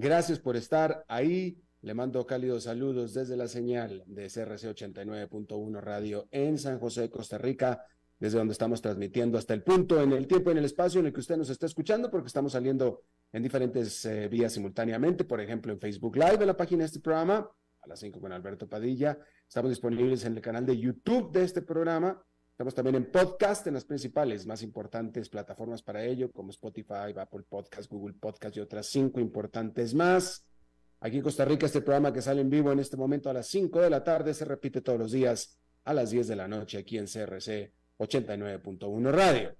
Gracias por estar ahí. Le mando cálidos saludos desde la señal de CRC 89.1 Radio en San José, Costa Rica, desde donde estamos transmitiendo hasta el punto, en el tiempo, en el espacio en el que usted nos está escuchando, porque estamos saliendo en diferentes eh, vías simultáneamente, por ejemplo, en Facebook Live, en la página de este programa, a las 5 con Alberto Padilla. Estamos disponibles en el canal de YouTube de este programa. Estamos también en podcast en las principales, más importantes plataformas para ello, como Spotify, Apple Podcast, Google Podcast y otras cinco importantes más. Aquí en Costa Rica, este programa que sale en vivo en este momento a las 5 de la tarde se repite todos los días a las 10 de la noche aquí en CRC 89.1 Radio.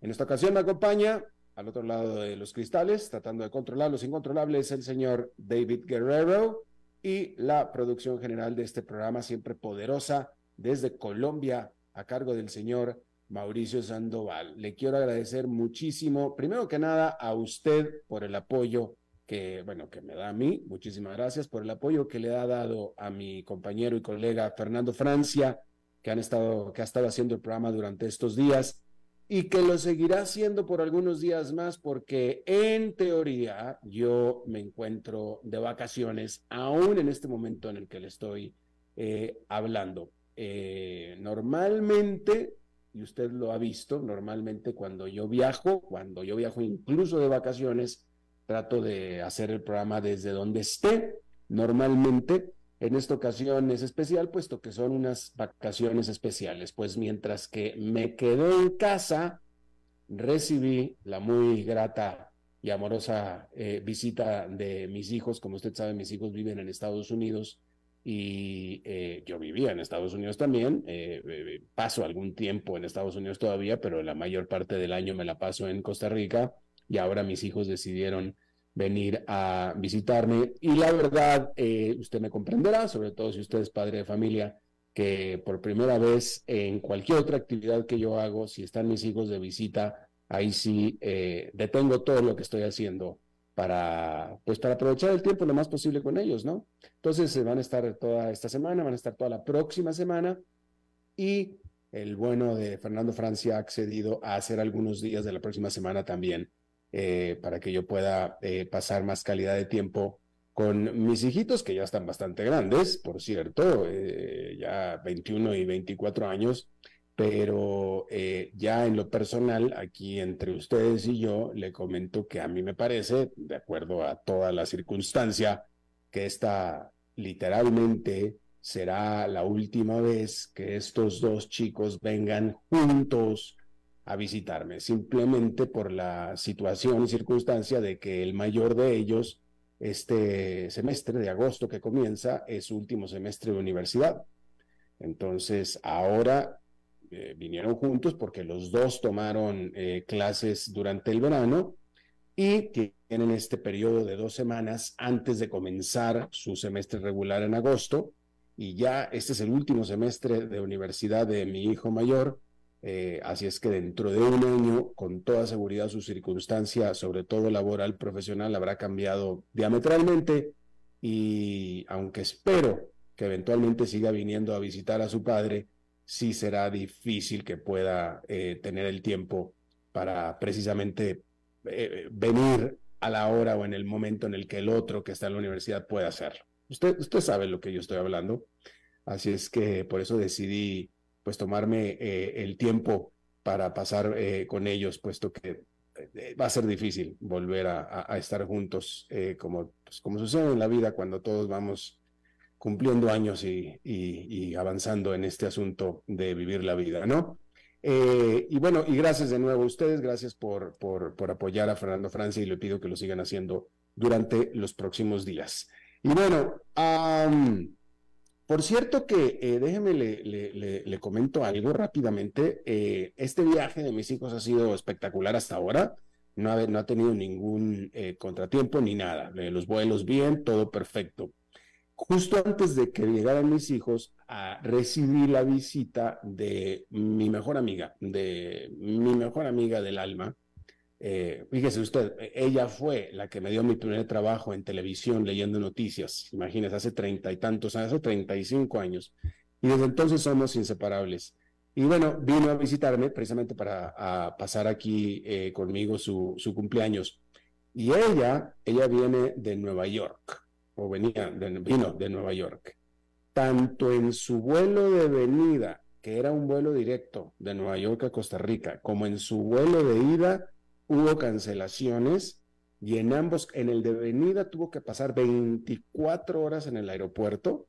En esta ocasión me acompaña al otro lado de los cristales, tratando de controlar los incontrolables, el señor David Guerrero y la producción general de este programa, siempre poderosa, desde Colombia, a cargo del señor Mauricio Sandoval. Le quiero agradecer muchísimo, primero que nada, a usted por el apoyo que, bueno, que me da a mí. Muchísimas gracias por el apoyo que le ha dado a mi compañero y colega Fernando Francia, que han estado, que ha estado haciendo el programa durante estos días y que lo seguirá haciendo por algunos días más porque en teoría yo me encuentro de vacaciones aún en este momento en el que le estoy eh, hablando. Eh, normalmente, y usted lo ha visto, normalmente cuando yo viajo, cuando yo viajo incluso de vacaciones, trato de hacer el programa desde donde esté. Normalmente, en esta ocasión es especial, puesto que son unas vacaciones especiales, pues mientras que me quedé en casa, recibí la muy grata y amorosa eh, visita de mis hijos. Como usted sabe, mis hijos viven en Estados Unidos y eh, yo vivía en Estados Unidos también, eh, eh, paso algún tiempo en Estados Unidos todavía, pero la mayor parte del año me la paso en Costa Rica y ahora mis hijos decidieron venir a visitarme y la verdad, usted me comprenderá, sobre todo si usted es padre de familia, que por primera vez en cualquier otra actividad que yo hago, si están mis hijos de visita, ahí sí detengo todo lo que estoy haciendo para, pues para aprovechar el tiempo lo más posible con ellos, ¿no? Entonces se van a estar toda esta semana, van a estar toda la próxima semana y el bueno de Fernando Francia ha accedido a hacer algunos días de la próxima semana también eh, para que yo pueda eh, pasar más calidad de tiempo con mis hijitos que ya están bastante grandes, por cierto, eh, ya 21 y 24 años, pero eh, ya en lo personal, aquí entre ustedes y yo, le comento que a mí me parece, de acuerdo a toda la circunstancia, que esta literalmente será la última vez que estos dos chicos vengan juntos a visitarme, simplemente por la situación y circunstancia de que el mayor de ellos, este semestre de agosto que comienza, es su último semestre de universidad. Entonces, ahora eh, vinieron juntos porque los dos tomaron eh, clases durante el verano y tienen este periodo de dos semanas antes de comenzar su semestre regular en agosto. Y ya este es el último semestre de universidad de mi hijo mayor Eh, así es que dentro de un año, con toda seguridad, su circunstancia, sobre todo laboral, profesional, habrá cambiado diametralmente y aunque espero que eventualmente siga viniendo a visitar a su padre, sí será difícil que pueda eh, tener el tiempo para precisamente eh, venir a la hora o en el momento en el que el otro que está en la universidad pueda hacerlo. Usted, usted sabe lo que yo estoy hablando. Así es que por eso decidí pues tomarme eh, el tiempo para pasar con ellos, puesto que va a ser difícil volver a, estar juntos, como, pues, como sucede en la vida cuando todos vamos cumpliendo años y, avanzando en este asunto de vivir la vida, ¿no? Eh, y bueno, y gracias de nuevo a ustedes, gracias por, apoyar a Fernando Francia y le pido que lo sigan haciendo durante los próximos días. Y bueno, por cierto que eh, déjeme le, comento algo rápidamente. Eh, este viaje de mis hijos ha sido espectacular hasta ahora. No ha, no ha tenido ningún contratiempo ni nada. los vuelos bien, todo perfecto justo antes de que llegaran mis hijos, a recibir la visita de mi mejor amiga, de mi mejor amiga del alma. Eh, fíjese usted, ella fue la que me dio mi primer trabajo en televisión leyendo noticias, imagínese, hace treinta y tantos años, hace treinta y cinco años. Y desde entonces somos inseparables. Y bueno, vino a visitarme precisamente para pasar aquí eh, conmigo su cumpleaños. Y ella, ella viene de Nueva York o venía, de, vino de Nueva York, tanto en su vuelo de venida, que era un vuelo directo de Nueva York a Costa Rica, como en su vuelo de ida, hubo cancelaciones y en ambos, en el de venida tuvo que pasar 24 horas en el aeropuerto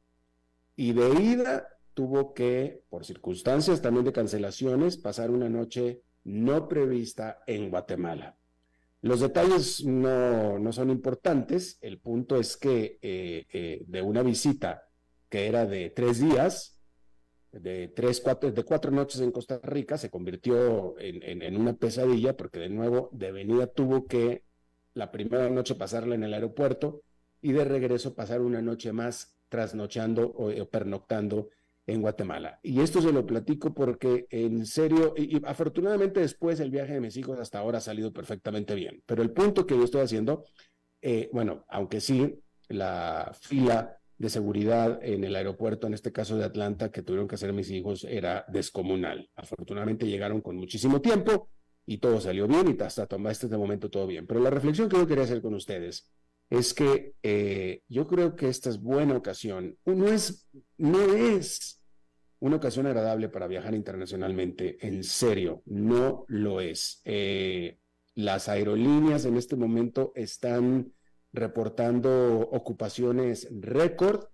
y de ida tuvo que, por circunstancias también de cancelaciones, pasar una noche no prevista en Guatemala. Los detalles no, no son importantes, el punto es que eh, eh, de una visita que era de tres días, de tres, cuatro, de cuatro noches en Costa Rica, se convirtió en, en, una pesadilla porque de nuevo de venida tuvo que la primera noche pasarla en el aeropuerto y de regreso pasar una noche más trasnochando o pernoctando en Guatemala. Y esto se lo platico porque en serio, y, afortunadamente después el viaje de mis hijos hasta ahora ha salido perfectamente bien. Pero el punto que yo estoy haciendo, eh, bueno, aunque sí, la fila de seguridad en el aeropuerto, en este caso de Atlanta, que tuvieron que hacer mis hijos, era descomunal. Afortunadamente llegaron con muchísimo tiempo y todo salió bien y hasta tomar este momento todo bien. Pero la reflexión que yo quería hacer con ustedes es que eh, yo creo que esta es buena ocasión. No es, no es una ocasión agradable para viajar internacionalmente. En serio, no lo es. Eh, las aerolíneas en este momento están reportando ocupaciones récord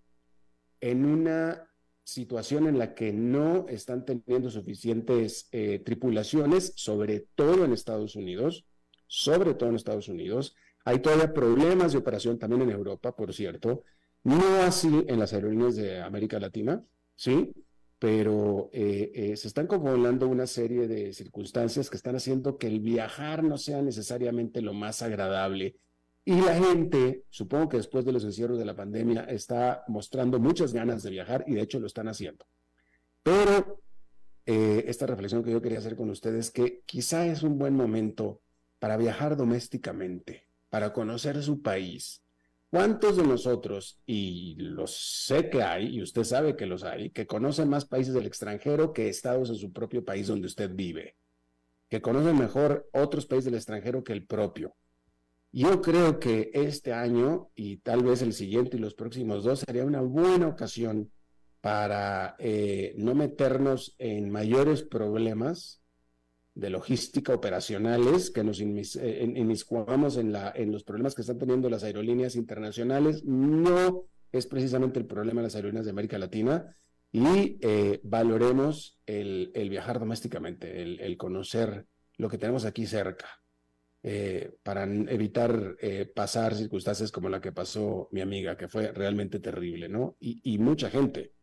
en una situación en la que no están teniendo suficientes eh, tripulaciones, sobre todo en Estados Unidos, sobre todo en Estados Unidos. Hay todavía problemas de operación también en Europa, por cierto, no así en las aerolíneas de América Latina, ¿sí? Pero eh, eh, se están confabulando una serie de circunstancias que están haciendo que el viajar no sea necesariamente lo más agradable. Y la gente, supongo que después de los encierros de la pandemia, está mostrando muchas ganas de viajar y de hecho lo están haciendo. Pero eh, esta reflexión que yo quería hacer con ustedes es que quizá es un buen momento para viajar domésticamente, para conocer su país, ¿Cuántos de nosotros, y los sé que hay, y usted sabe que los hay, que conocen más países del extranjero que estados en su propio país donde usted vive? Que conocen mejor otros países del extranjero que el propio. Yo creo que este año y tal vez el siguiente y los próximos dos sería una buena ocasión para eh, no meternos en mayores problemas de logística operacionales, que nos eh, inmiscuamos en, los problemas que están teniendo las aerolíneas internacionales, no es precisamente el problema de las aerolíneas de América Latina y eh, valoremos el, viajar domésticamente, el, conocer lo que tenemos aquí cerca, eh, para evitar pasar circunstancias como la que pasó mi amiga, que fue realmente terrible, ¿no? Y mucha gente,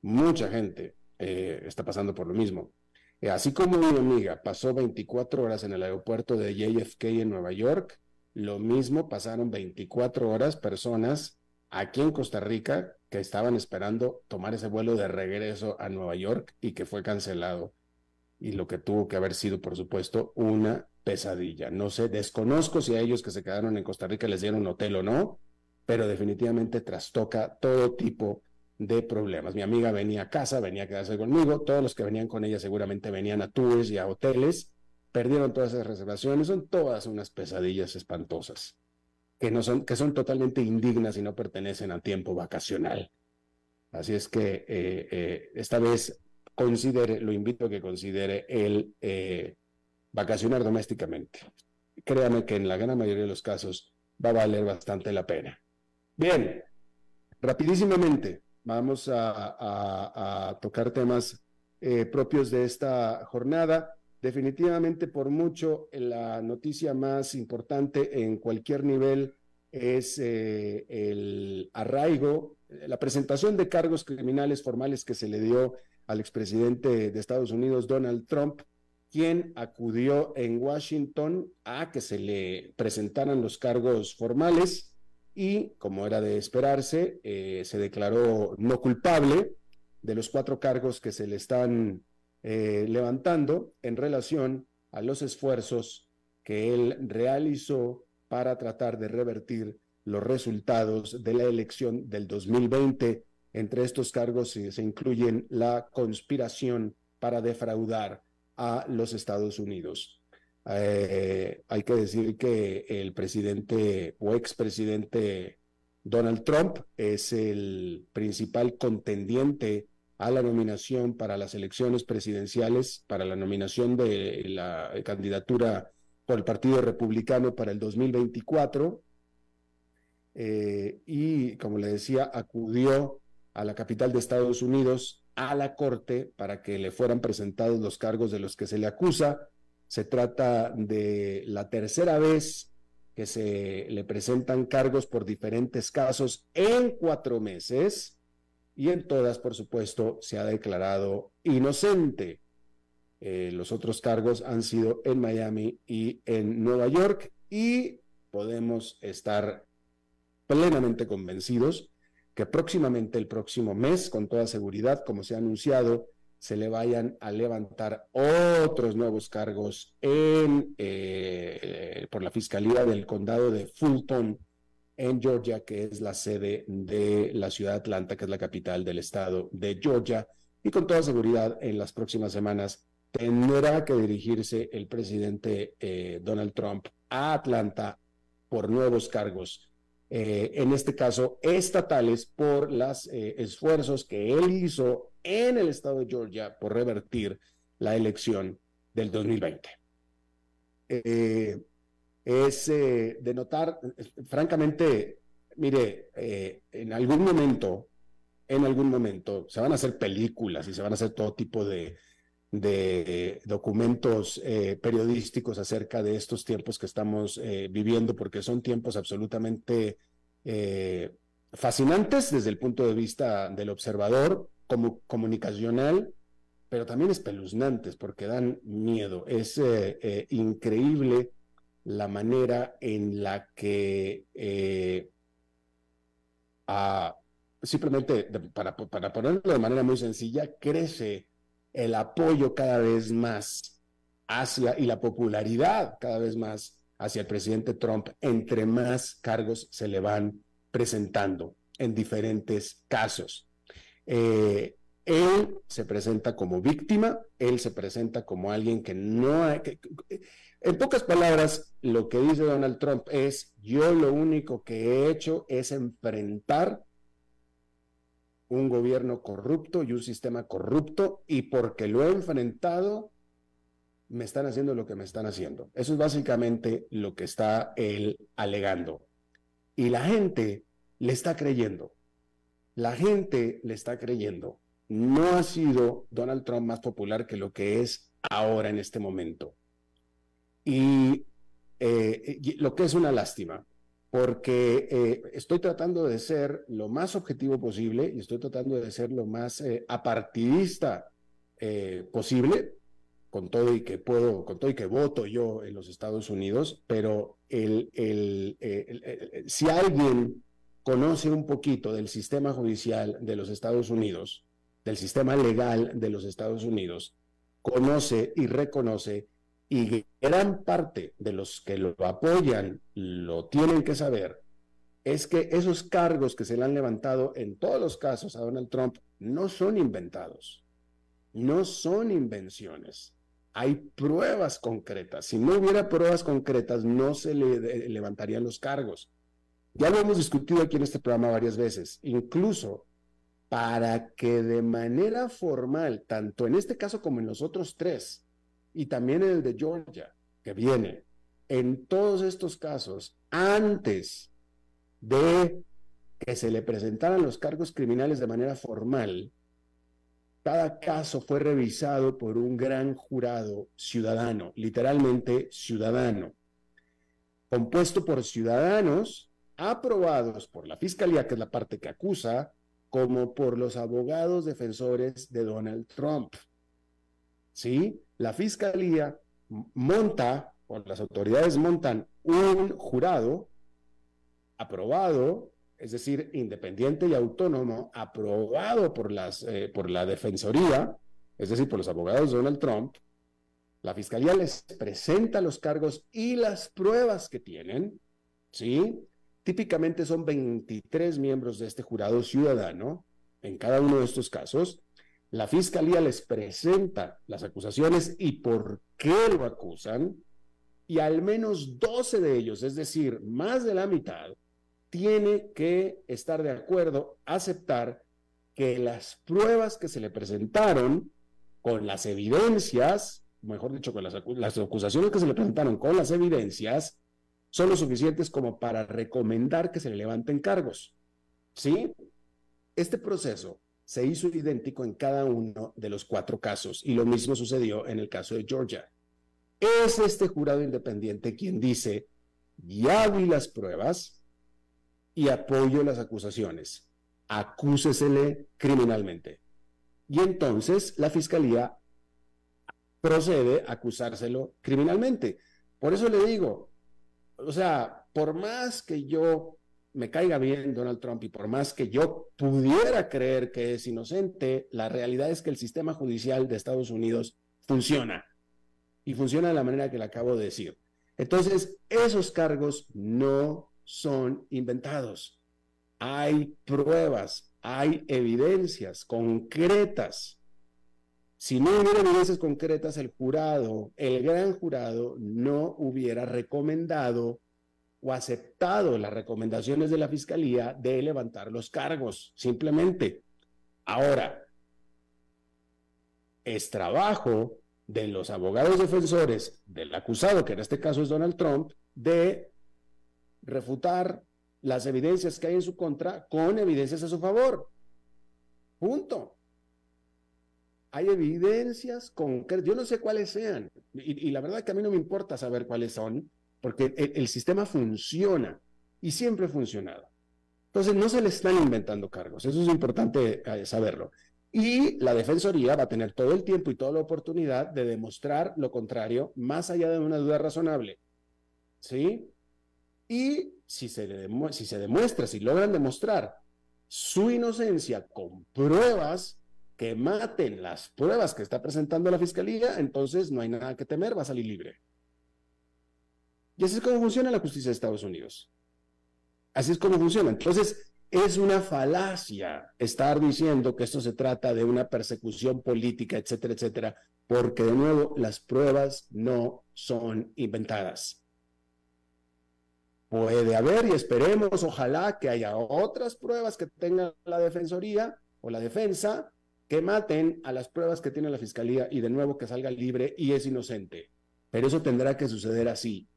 mucha gente está pasando por lo mismo. Eh, así como mi amiga pasó 24 horas en el aeropuerto de JFK en Nueva York, lo mismo pasaron 24 horas personas aquí en Costa Rica que estaban esperando tomar ese vuelo de regreso a Nueva York y que fue cancelado. y lo que tuvo que haber sido, por supuesto, una pesadilla. No sé, desconozco si a ellos que se quedaron en Costa Rica les dieron hotel o no, pero definitivamente trastoca todo tipo de problemas. Mi amiga venía a casa, venía a quedarse conmigo, todos los que venían con ella seguramente venían a tours y a hoteles, perdieron todas esas reservaciones, son todas unas pesadillas espantosas, que, no son, que son totalmente indignas y no pertenecen a tiempo vacacional. Así es que eh, eh, esta vez considere, lo invito a que considere el eh, vacacionar domésticamente. Créame que en la gran mayoría de los casos va a valer bastante la pena. Bien, rapidísimamente vamos a, tocar temas propios de esta jornada. Definitivamente, por mucho, la noticia más importante en cualquier nivel es el arraigo la presentación de cargos criminales formales que se le dio al expresidente de Estados Unidos, Donald Trump, quien acudió en Washington a que se le presentaran los cargos formales y, como era de esperarse, eh, se declaró no culpable de los cuatro cargos que se le están eh, levantando en relación a los esfuerzos que él realizó para tratar de revertir los resultados de la elección del 2020. Entre estos cargos se, incluyen la conspiración para defraudar a los Estados Unidos. Eh, hay que decir que el presidente o expresidente Donald Trump es el principal contendiente a la nominación para las elecciones presidenciales, para la nominación de la candidatura por el Partido Republicano para el 2024. Eh, y, como le decía, acudió a la capital de Estados Unidos, a la corte, para que le fueran presentados los cargos de los que se le acusa. Se trata de la tercera vez que se le presentan cargos por diferentes casos en cuatro meses y en todas, por supuesto, se ha declarado inocente. Eh, los otros cargos han sido en Miami y en Nueva York y podemos estar plenamente convencidos que próximamente, el próximo mes, con toda seguridad, como se ha anunciado, se le vayan a levantar otros nuevos cargos en, eh, por la Fiscalía del Condado de Fulton, en Georgia, que es la sede de la ciudad de Atlanta, que es la capital del estado de Georgia. Y con toda seguridad, en las próximas semanas tendrá que dirigirse el presidente eh, Donald Trump a Atlanta por nuevos cargos eh, en este caso estatales, por los eh, esfuerzos que él hizo en el estado de Georgia por revertir la elección del 2020. Eh, es de notar, francamente, mire, en algún momento, en algún momento, se van a hacer películas y se van a hacer todo tipo de, de documentos eh, periodísticos acerca de estos tiempos que estamos eh, viviendo, porque son tiempos absolutamente eh, fascinantes desde el punto de vista del observador, como comunicacional, pero también espeluznantes porque dan miedo. Es increíble la manera en la que simplemente, para, para ponerlo de manera muy sencilla, crece el apoyo cada vez más hacia y la popularidad cada vez más hacia el presidente Trump, entre más cargos se le van presentando en diferentes casos. Eh, él se presenta como víctima, él se presenta como alguien que no hay... en pocas palabras, lo que dice Donald Trump es, yo lo único que he hecho es enfrentar un gobierno corrupto y un sistema corrupto y porque lo he enfrentado, me están haciendo lo que me están haciendo. Eso es básicamente lo que está él alegando. Y la gente le está creyendo. La gente le está creyendo. No ha sido Donald Trump más popular que lo que es ahora en este momento. Y, eh, lo que es una lástima, porque eh, estoy tratando de ser lo más objetivo posible y estoy tratando de ser lo más eh, apartidista eh, posible, con todo y que puedo, con todo y que voto yo en los Estados Unidos, pero el, si alguien conoce un poquito del sistema judicial de los Estados Unidos, del sistema legal de los Estados Unidos, conoce y reconoce, y gran parte de los que lo apoyan lo tienen que saber, es que esos cargos que se le han levantado en todos los casos a Donald Trump no son inventados, no son invenciones. Hay pruebas concretas. Si no hubiera pruebas concretas, no se le levantarían los cargos. Ya lo hemos discutido aquí en este programa varias veces. Incluso para que de manera formal, tanto en este caso como en los otros tres, y también el de Georgia, que viene, en todos estos casos, antes de que se le presentaran los cargos criminales de manera formal, cada caso fue revisado por un gran jurado ciudadano, literalmente ciudadano, compuesto por ciudadanos aprobados por la fiscalía, que es la parte que acusa, como por los abogados defensores de Donald Trump. ¿Sí? La fiscalía monta, o las autoridades montan un jurado aprobado, es decir, independiente y autónomo, aprobado por, las, eh, por la defensoría, es decir, por los abogados de Donald Trump. La fiscalía les presenta los cargos y las pruebas que tienen, ¿sí? Típicamente son 23 miembros de este jurado ciudadano en cada uno de estos casos. La fiscalía les presenta las acusaciones y por qué lo acusan, y al menos 12 de ellos, es decir, más de la mitad, tiene que estar de acuerdo, aceptar que las pruebas que se le presentaron con las evidencias, mejor dicho, con las, las acusaciones que se le presentaron con las evidencias, son lo suficientes como para recomendar que se le levanten cargos. ¿Sí? Este proceso se hizo idéntico en cada uno de los cuatro casos y lo mismo sucedió en el caso de Georgia. Es este jurado independiente quien dice, ya vi las pruebas y apoyo las acusaciones. Acúsesele criminalmente. Y entonces la fiscalía procede a acusárselo criminalmente. Por eso le digo, o sea, por más que yo me caiga bien Donald Trump y por más que yo pudiera creer que es inocente, la realidad es que el sistema judicial de Estados Unidos funciona y funciona de la manera que le acabo de decir. Entonces, esos cargos no son inventados. Hay pruebas, hay evidencias concretas si no hubiera evidencias concretas, el jurado, el gran jurado, no hubiera recomendado o aceptado las recomendaciones de la fiscalía de levantar los cargos, simplemente. Ahora, es trabajo de los abogados defensores del acusado, que en este caso es Donald Trump, de refutar las evidencias que hay en su contra con evidencias a su favor. Punto hay evidencias concretas, yo no sé cuáles sean, y, la verdad que a mí no me importa saber cuáles son, porque el, sistema funciona y siempre ha funcionado. Entonces no se le están inventando cargos, eso es importante eh, saberlo. Y la Defensoría va a tener todo el tiempo y toda la oportunidad de demostrar lo contrario, más allá de una duda razonable. ¿Sí? Y si se, si se demuestra, si logran demostrar su inocencia con pruebas, que maten las pruebas que está presentando la fiscalía, entonces no hay nada que temer, va a salir libre. Y así es como funciona la justicia de Estados Unidos. Así es como funciona. Entonces, es una falacia estar diciendo que esto se trata de una persecución política, etcétera, etcétera, porque de nuevo las pruebas no son inventadas. Puede haber y esperemos, ojalá que haya otras pruebas que tenga la Defensoría o la defensa que maten a las pruebas que tiene la fiscalía y de nuevo que salga libre y es inocente. Pero eso tendrá que suceder así.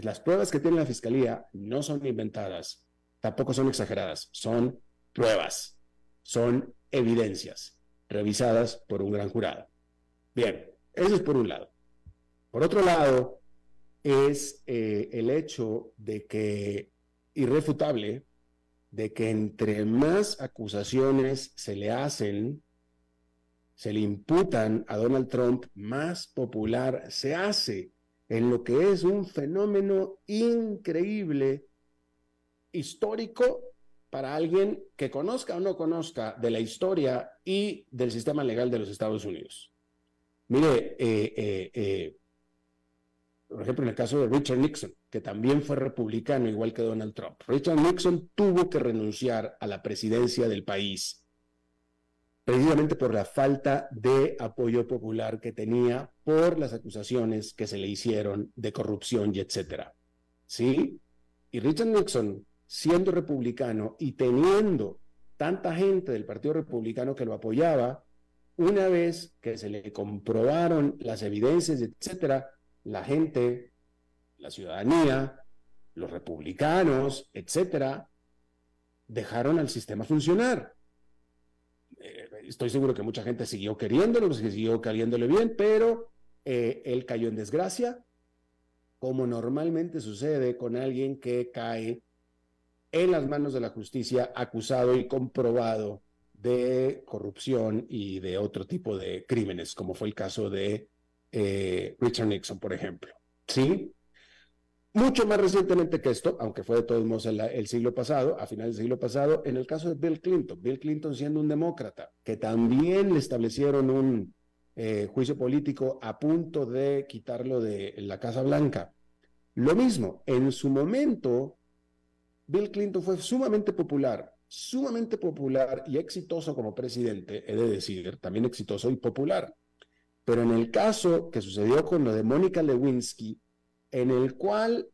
Las pruebas que tiene la fiscalía no son inventadas, tampoco son exageradas, son pruebas, son evidencias revisadas por un gran jurado. Bien, eso es por un lado. Por otro lado, es eh, el hecho de que irrefutable de que entre más acusaciones se le hacen, se le imputan a Donald Trump, más popular se hace en lo que es un fenómeno increíble, histórico, para alguien que conozca o no conozca de la historia y del sistema legal de los Estados Unidos. Mire, eh, eh, por ejemplo, en el caso de Richard Nixon, que también fue republicano igual que Donald Trump. Richard Nixon tuvo que renunciar a la presidencia del país precisamente por la falta de apoyo popular que tenía por las acusaciones que se le hicieron de corrupción y etcétera. ¿Sí? Y Richard Nixon, siendo republicano y teniendo tanta gente del Partido Republicano que lo apoyaba, una vez que se le comprobaron las evidencias, etcétera, la gente, la ciudadanía, los republicanos, etcétera, dejaron al sistema funcionar. Estoy seguro que mucha gente siguió queriéndolo, que siguió cayéndole bien, pero eh, él cayó en desgracia, como normalmente sucede con alguien que cae en las manos de la justicia acusado y comprobado de corrupción y de otro tipo de crímenes, como fue el caso de eh, Richard Nixon, por ejemplo. ¿Sí? Mucho más recientemente que esto, aunque fue de todos modos el, el, siglo pasado, a finales del siglo pasado, en el caso de Bill Clinton, Bill Clinton siendo un demócrata, que también le establecieron un eh, juicio político a punto de quitarlo de la Casa Blanca. Lo mismo, en su momento, Bill Clinton fue sumamente popular, sumamente popular y exitoso como presidente, he de decir, también exitoso y popular. Pero en el caso que sucedió con lo de Mónica Lewinsky, en el cual,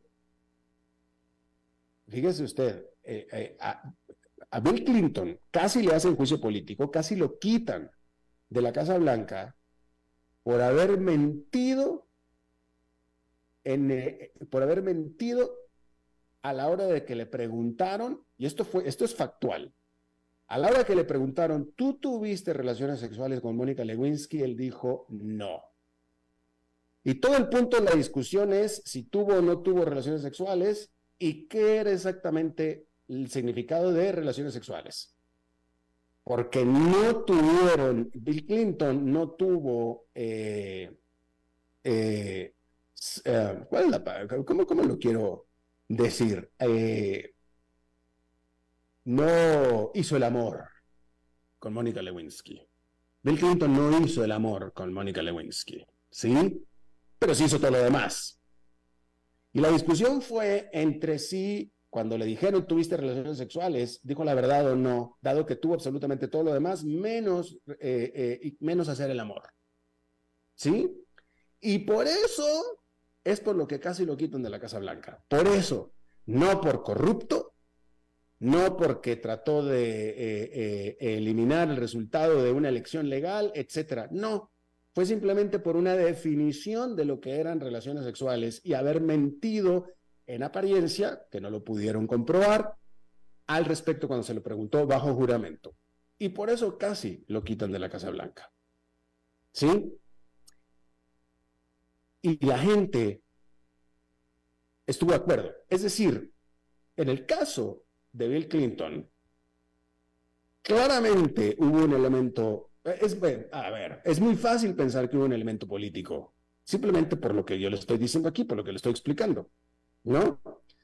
fíjese usted, eh, eh, a, Bill Clinton casi le hacen juicio político, casi lo quitan de la Casa Blanca por haber mentido, en, eh, por haber mentido a la hora de que le preguntaron, y esto, fue, esto es factual, a la hora que le preguntaron, ¿tú tuviste relaciones sexuales con Mónica Lewinsky? Él dijo, no. Y todo el punto de la discusión es si tuvo o no tuvo relaciones sexuales y qué era exactamente el significado de relaciones sexuales. Porque no tuvieron, Bill Clinton no tuvo, eh, eh, eh, ¿cuál es la, cómo, cómo, lo quiero decir? no hizo el amor con Mónica Lewinsky. Bill Clinton no hizo el amor con Mónica Lewinsky, ¿sí? Pero sí hizo todo lo demás. Y la discusión fue entre sí, cuando le dijeron tuviste relaciones sexuales, dijo la verdad o no, dado que tuvo absolutamente todo lo demás, menos, eh, eh, menos hacer el amor. ¿Sí? Y por eso es por lo que casi lo quitan de la Casa Blanca. Por eso, no por corrupto, no porque trató de eh, eliminar el resultado de una elección legal, etcétera. No, fue simplemente por una definición de lo que eran relaciones sexuales y haber mentido en apariencia, que no lo pudieron comprobar, al respecto cuando se le preguntó bajo juramento. Y por eso casi lo quitan de la Casa Blanca. ¿Sí? Y la gente estuvo de acuerdo. Es decir, en el caso de Bill Clinton, claramente hubo un elemento, es, a ver, es muy fácil pensar que hubo un elemento político, simplemente por lo que yo le estoy diciendo aquí, por lo que le estoy explicando, ¿no?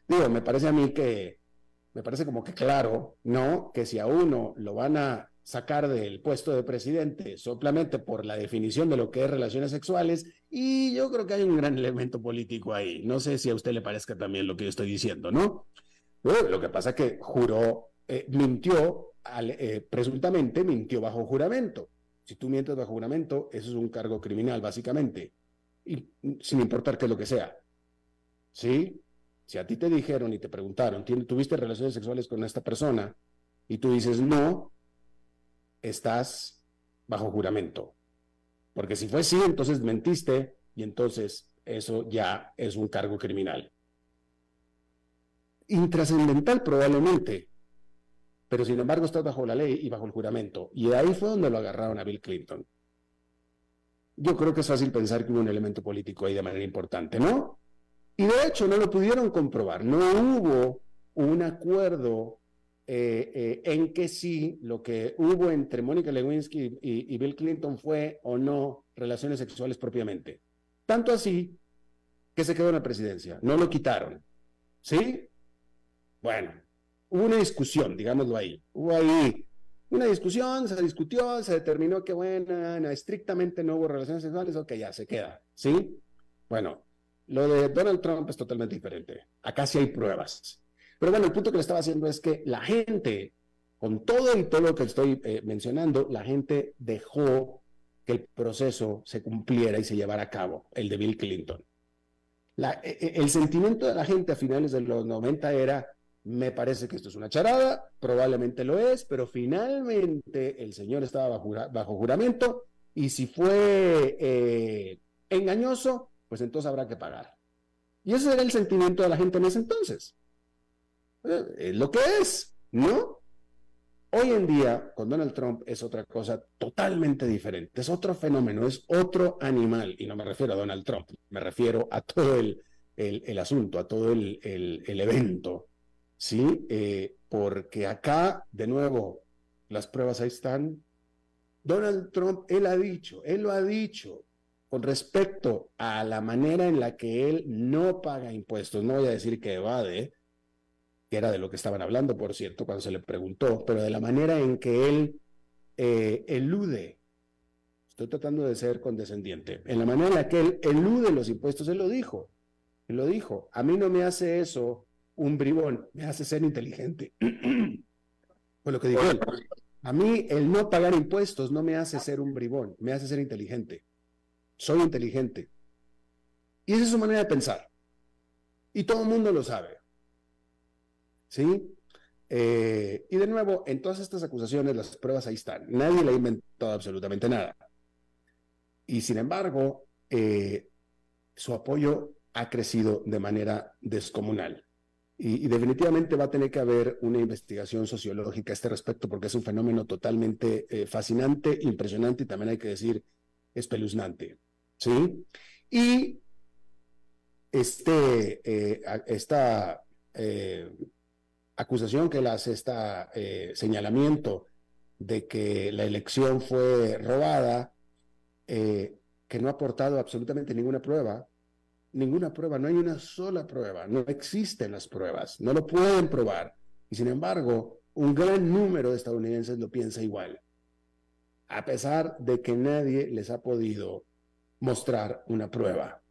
Digo, me parece a mí que, me parece como que claro, ¿no? Que si a uno lo van a sacar del puesto de presidente solamente por la definición de lo que es relaciones sexuales, y yo creo que hay un gran elemento político ahí. No sé si a usted le parezca también lo que yo estoy diciendo, ¿no? lo que pasa es que juró, eh, mintió, eh, presuntamente mintió bajo juramento. Si tú mientes bajo juramento, eso es un cargo criminal, básicamente, y sin importar qué es lo que sea. ¿Sí? Si a ti te dijeron y te preguntaron, ¿tuviste relaciones sexuales con esta persona? Y tú dices no, estás bajo juramento. Porque si fue sí, entonces mentiste y entonces eso ya es un cargo criminal intrascendental probablemente, pero sin embargo está bajo la ley y bajo el juramento. Y ahí fue donde lo agarraron a Bill Clinton. Yo creo que es fácil pensar que hubo un elemento político ahí de manera importante, ¿no? Y de hecho no lo pudieron comprobar, no hubo un acuerdo eh, eh, en que sí lo que hubo entre Mónica Lewinsky y Bill Clinton fue o no relaciones sexuales propiamente. Tanto así que se quedó en la presidencia, no lo quitaron. ¿Sí? Bueno, hubo una discusión, digámoslo ahí. Hubo ahí una discusión, se discutió, se determinó que, bueno, estrictamente no hubo relaciones sexuales, ok, ya se queda, ¿sí? Bueno, lo de Donald Trump es totalmente diferente. Acá sí hay pruebas. Pero bueno, el punto que le estaba haciendo es que la gente, con todo y todo lo que estoy eh, mencionando, la gente dejó que el proceso se cumpliera y se llevara a cabo, el de Bill Clinton. E, e, el sentimiento de la gente a finales de los 90 era, me parece que esto es una charada, probablemente lo es, pero finalmente el señor estaba bajo, juramento y si fue eh, engañoso, pues entonces habrá que pagar. Y ese era el sentimiento de la gente en ese entonces. Es lo que es, ¿no? Hoy en día, con Donald Trump es otra cosa totalmente diferente, es otro fenómeno, es otro animal, y no me refiero a Donald Trump, me refiero a todo el, el, asunto, a todo el, el evento, ¿sí? Eh, porque acá, de nuevo, las pruebas ahí están. Donald Trump, él ha dicho, él lo ha dicho, con respecto a la manera en la que él no paga impuestos, no voy a decir que evade, que era de lo que estaban hablando, por cierto, cuando se le preguntó, pero de la manera en que él eh, elude, estoy tratando de ser condescendiente, en la manera en la que él elude los impuestos, él lo dijo, él lo dijo, a mí no me hace eso un bribón, me hace ser inteligente. Fue lo que dijo él. A mí el no pagar impuestos no me hace ser un bribón, me hace ser inteligente. Soy inteligente. Y esa es su manera de pensar. Y todo el mundo lo sabe. ¿sí? Eh, y de nuevo, en todas estas acusaciones, las pruebas ahí están. Nadie le ha inventado absolutamente nada. Y sin embargo, eh, su apoyo ha crecido de manera descomunal. Y, definitivamente va a tener que haber una investigación sociológica a este respecto, porque es un fenómeno totalmente eh, fascinante, impresionante y también hay que decir espeluznante. ¿Sí? Y este, esta acusación que él hace, este señalamiento de que la elección fue robada, eh, que no ha aportado absolutamente ninguna prueba, ninguna prueba, no hay una sola prueba, no existen las pruebas, no lo pueden probar. Y sin embargo, un gran número de estadounidenses lo piensa igual, a pesar de que nadie les ha podido mostrar una prueba.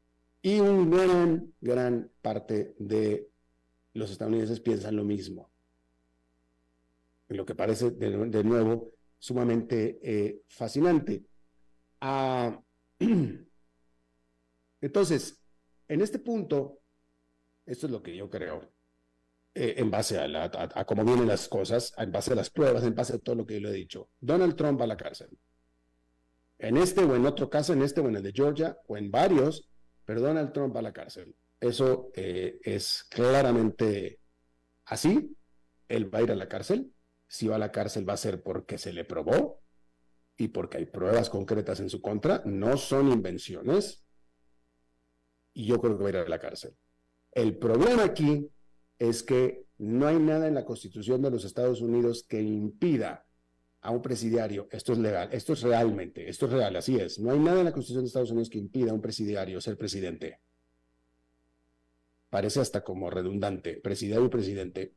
Y un gran, gran parte de los estadounidenses piensan lo mismo. Lo que parece de, nuevo sumamente eh, fascinante. Ah, entonces, en este punto, esto es lo que yo creo, eh, en base a, cómo vienen las cosas, en base a las pruebas, en base a todo lo que yo le he dicho. Donald Trump va a la cárcel. En este o en otro caso, en este o en el de Georgia, o en varios, pero Donald Trump va a la cárcel. Eso eh, es claramente así. Él va a ir a la cárcel. Si va a la cárcel va a ser porque se le probó y porque hay pruebas concretas en su contra. No son invenciones. Y yo creo que va a ir a la cárcel. El problema aquí es que no hay nada en la Constitución de los Estados Unidos que impida a un presidiario, esto es legal, esto es realmente, esto es real, así es, no hay nada en la Constitución de Estados Unidos que impida a un presidiario ser presidente parece hasta como redundante, presidente y presidente,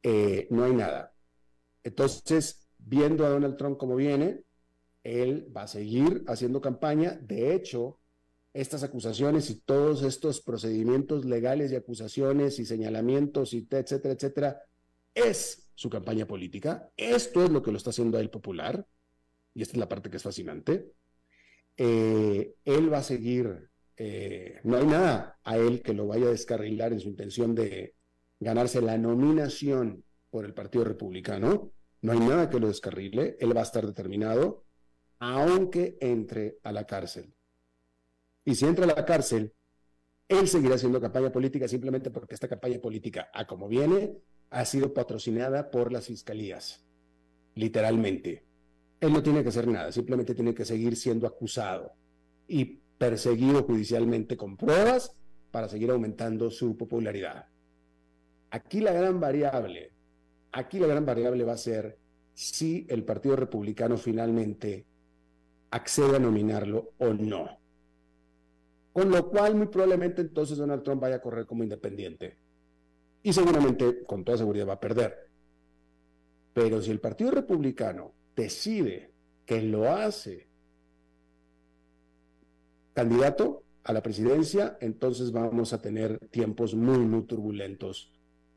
eh, no hay nada. Entonces, viendo a Donald Trump como viene, él va a seguir haciendo campaña. De hecho, estas acusaciones y todos estos procedimientos legales y acusaciones y señalamientos y etcétera, etcétera, es su campaña política. Esto es lo que lo está haciendo a él popular. Y esta es la parte que es fascinante. Eh, él va a seguir eh, no hay nada a él que lo vaya a descarrilar en su intención de ganarse la nominación por el Partido Republicano. No hay nada que lo descarrile. Él va a estar determinado, aunque entre a la cárcel. Y si entra a la cárcel, él seguirá haciendo campaña política simplemente porque esta campaña política, a como viene, ha sido patrocinada por las fiscalías. Literalmente. Él no tiene que hacer nada, simplemente tiene que seguir siendo acusado. Y perseguido judicialmente con pruebas para seguir aumentando su popularidad. Aquí la gran variable, aquí la gran variable va a ser si el Partido Republicano finalmente accede a nominarlo o no. Con lo cual, muy probablemente entonces Donald Trump vaya a correr como independiente. Y seguramente, con toda seguridad, va a perder. Pero si el Partido Republicano decide que lo hace candidato a la presidencia, entonces vamos a tener tiempos muy, muy turbulentos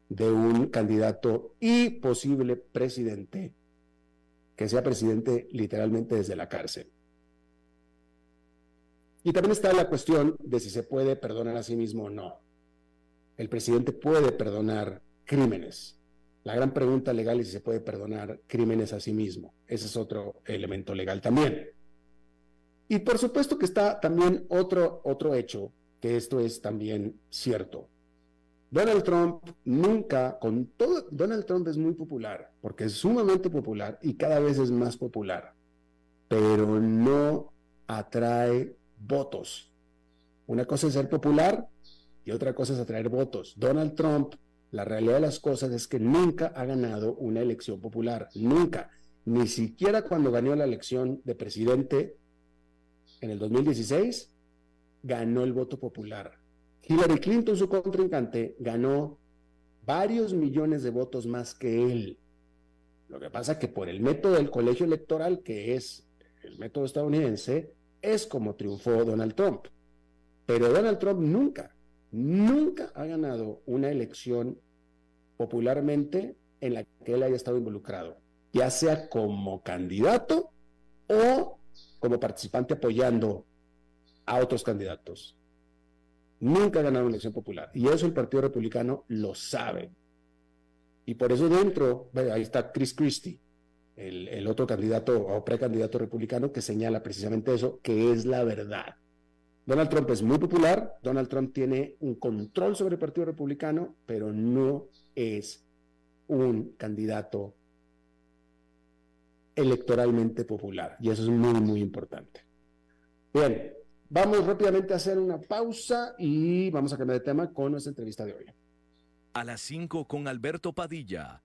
de un candidato y posible presidente que sea presidente literalmente desde la cárcel. Y también está la cuestión de si se puede perdonar a sí mismo o no. El presidente puede perdonar crímenes. La gran pregunta legal es si se puede perdonar crímenes a sí mismo. Ese es otro elemento legal también. Y por supuesto que está también otro, otro hecho, que esto es también cierto. Donald Trump nunca, con todo, Donald Trump es muy popular, porque es sumamente popular y cada vez es más popular, pero no atrae votos. Una cosa es ser popular y otra cosa es atraer votos. Donald Trump la realidad de las cosas es que nunca ha ganado una elección popular, nunca. Ni siquiera cuando ganó la elección de presidente en el 2016, ganó el voto popular. Hillary Clinton, su contrincante, ganó varios millones de votos más que él. Lo que pasa que por el método del colegio electoral, que es el método estadounidense, es como triunfó Donald Trump. Pero Donald Trump nunca, nunca ha ganado una elección popularmente en la que él haya estado involucrado, ya sea como candidato o como participante apoyando a otros candidatos. Nunca ha ganado una elección popular. Y eso el Partido Republicano lo sabe. Y por eso dentro, ahí está Chris Christie, el, otro candidato o precandidato republicano que señala precisamente eso, que es la verdad. Donald Trump es muy popular, Donald Trump tiene un control sobre el Partido Republicano, pero no es un candidato electoralmente popular. Y eso es muy, muy importante. Bien, vamos rápidamente a hacer una pausa y vamos a cambiar de tema con nuestra entrevista de hoy. A las 5 con Alberto Padilla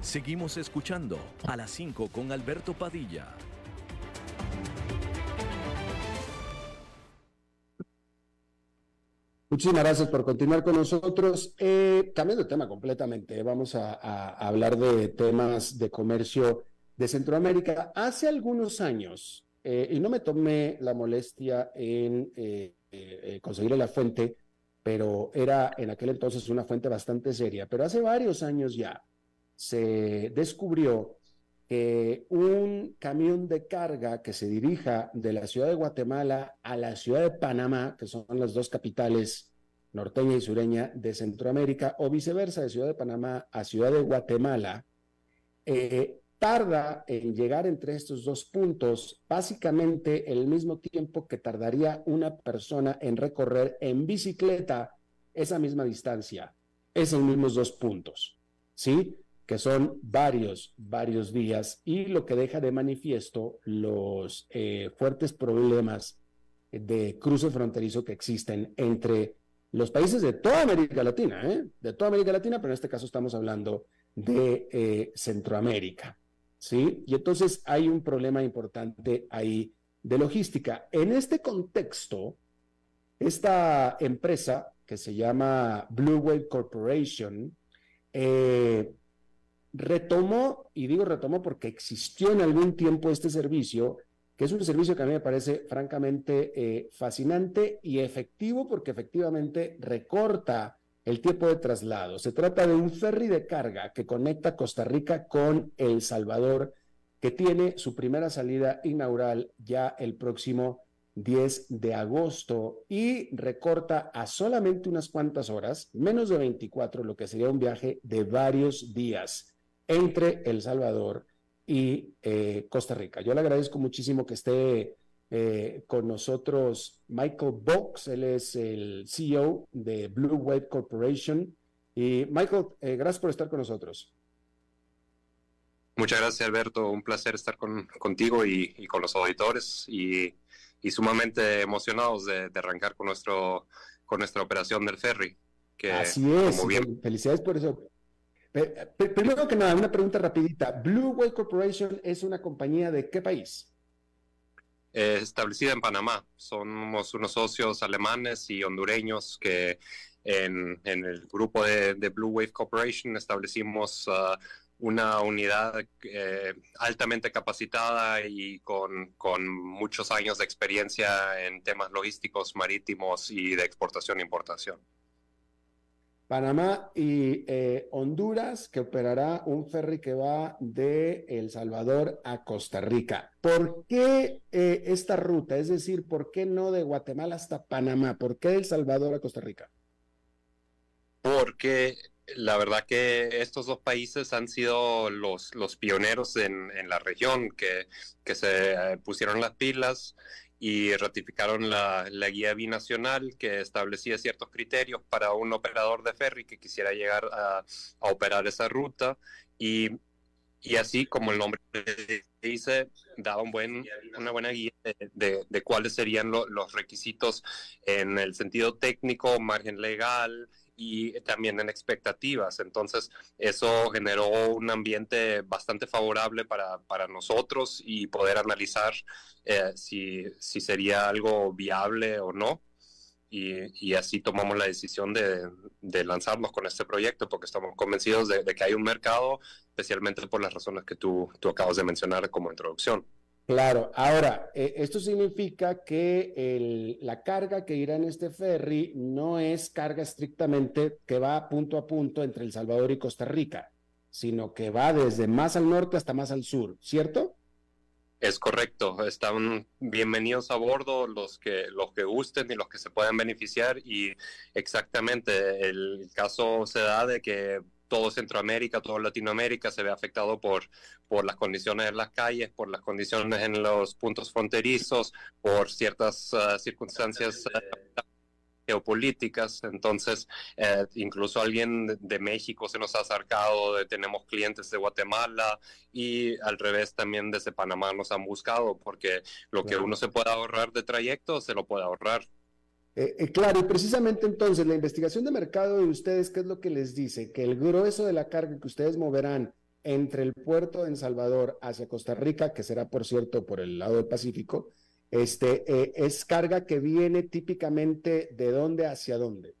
Seguimos escuchando a las 5 con Alberto Padilla. Muchísimas gracias por continuar con nosotros. Eh, cambiando de tema completamente, vamos a, hablar de temas de comercio de Centroamérica. Hace algunos años, eh, y no me tomé la molestia en eh, eh, conseguir la fuente, pero era en aquel entonces una fuente bastante seria, pero hace varios años ya, se descubrió que un camión de carga que se dirija de la ciudad de Guatemala a la ciudad de Panamá, que son las dos capitales norteña y sureña de Centroamérica, o viceversa, de ciudad de Panamá a ciudad de Guatemala, eh, tarda en llegar entre estos dos puntos básicamente el mismo tiempo que tardaría una persona en recorrer en bicicleta esa misma distancia, esos mismos dos puntos, ¿sí? que son varios, varios días y lo que deja de manifiesto los eh, fuertes problemas de cruce fronterizo que existen entre los países de toda América Latina, ¿eh? de toda América Latina, pero en este caso estamos hablando de eh, Centroamérica, ¿sí? Y entonces hay un problema importante ahí de logística. En este contexto, esta empresa que se llama Blue Wave Corporation, eh, retomó, y digo retomó porque existió en algún tiempo este servicio, que es un servicio que a mí me parece francamente eh, fascinante y efectivo porque efectivamente recorta el tiempo de traslado. Se trata de un ferry de carga que conecta Costa Rica con El Salvador, que tiene su primera salida inaugural ya el próximo 10 de agosto y recorta a solamente unas cuantas horas, menos de 24, lo que sería un viaje de varios días entre El Salvador y eh, Costa Rica. Yo le agradezco muchísimo que esté eh, con nosotros Michael Box, él es el CEO de Blue Wave Corporation. Y Michael, eh, gracias por estar con nosotros. Muchas gracias, Alberto. Un placer estar contigo y, con los auditores y, sumamente emocionados de, arrancar con, nuestro, con nuestra operación del ferry. Que, Así es. Felicidades por eso. Primero que nada, una pregunta rapidita. Blue Wave Corporation es una compañía de qué país? Establecida en Panamá. Somos unos socios alemanes y hondureños que en, el grupo de, Blue Wave Corporation establecimos uh, una unidad eh, altamente capacitada y con, muchos años de experiencia en temas logísticos marítimos y de exportación e importación. Panamá y eh, Honduras, que operará un ferry que va de El Salvador a Costa Rica. ¿Por qué eh, esta ruta? Es decir, ¿por qué no de Guatemala hasta Panamá? ¿Por qué El Salvador a Costa Rica? Porque la verdad que estos dos países han sido los, los pioneros en, en la región, que, que se eh, pusieron las pilas y ratificaron la, guía binacional que establecía ciertos criterios para un operador de ferry que quisiera llegar a, operar esa ruta y, y, así como el nombre dice, daba un buen, una buena guía de, de, cuáles serían los requisitos en el sentido técnico, margen legal, y también en expectativas. Entonces, eso generó un ambiente bastante favorable para, para nosotros y poder analizar eh, si, si, sería algo viable o no. Y, y así tomamos la decisión de, de, lanzarnos con este proyecto porque estamos convencidos de, de, que hay un mercado, especialmente por las razones que tú, tú acabas de mencionar como introducción. Claro, ahora, eh, esto significa que la carga que irá en este ferry no es carga estrictamente que va punto a punto entre El Salvador y Costa Rica, sino que va desde más al norte hasta más al sur, ¿cierto? Es correcto, están bienvenidos a bordo los que los que gusten y los que se puedan beneficiar y exactamente el caso se da de que todo Centroamérica, todo Latinoamérica se ve afectado por, por las condiciones en las calles, por las condiciones en los puntos fronterizos, por ciertas uh, circunstancias uh, geopolíticas. Entonces, eh, incluso alguien de, México se nos ha acercado, tenemos clientes de Guatemala y al revés también desde Panamá nos han buscado porque lo que uno se puede ahorrar de trayecto se lo puede ahorrar. Eh, eh, claro, y precisamente entonces la investigación de mercado de ustedes, ¿qué es lo que les dice? Que el grueso de la carga que ustedes moverán entre el puerto de El Salvador hacia Costa Rica, que será por cierto por el lado del Pacífico, este, eh, es carga que viene típicamente de dónde hacia dónde.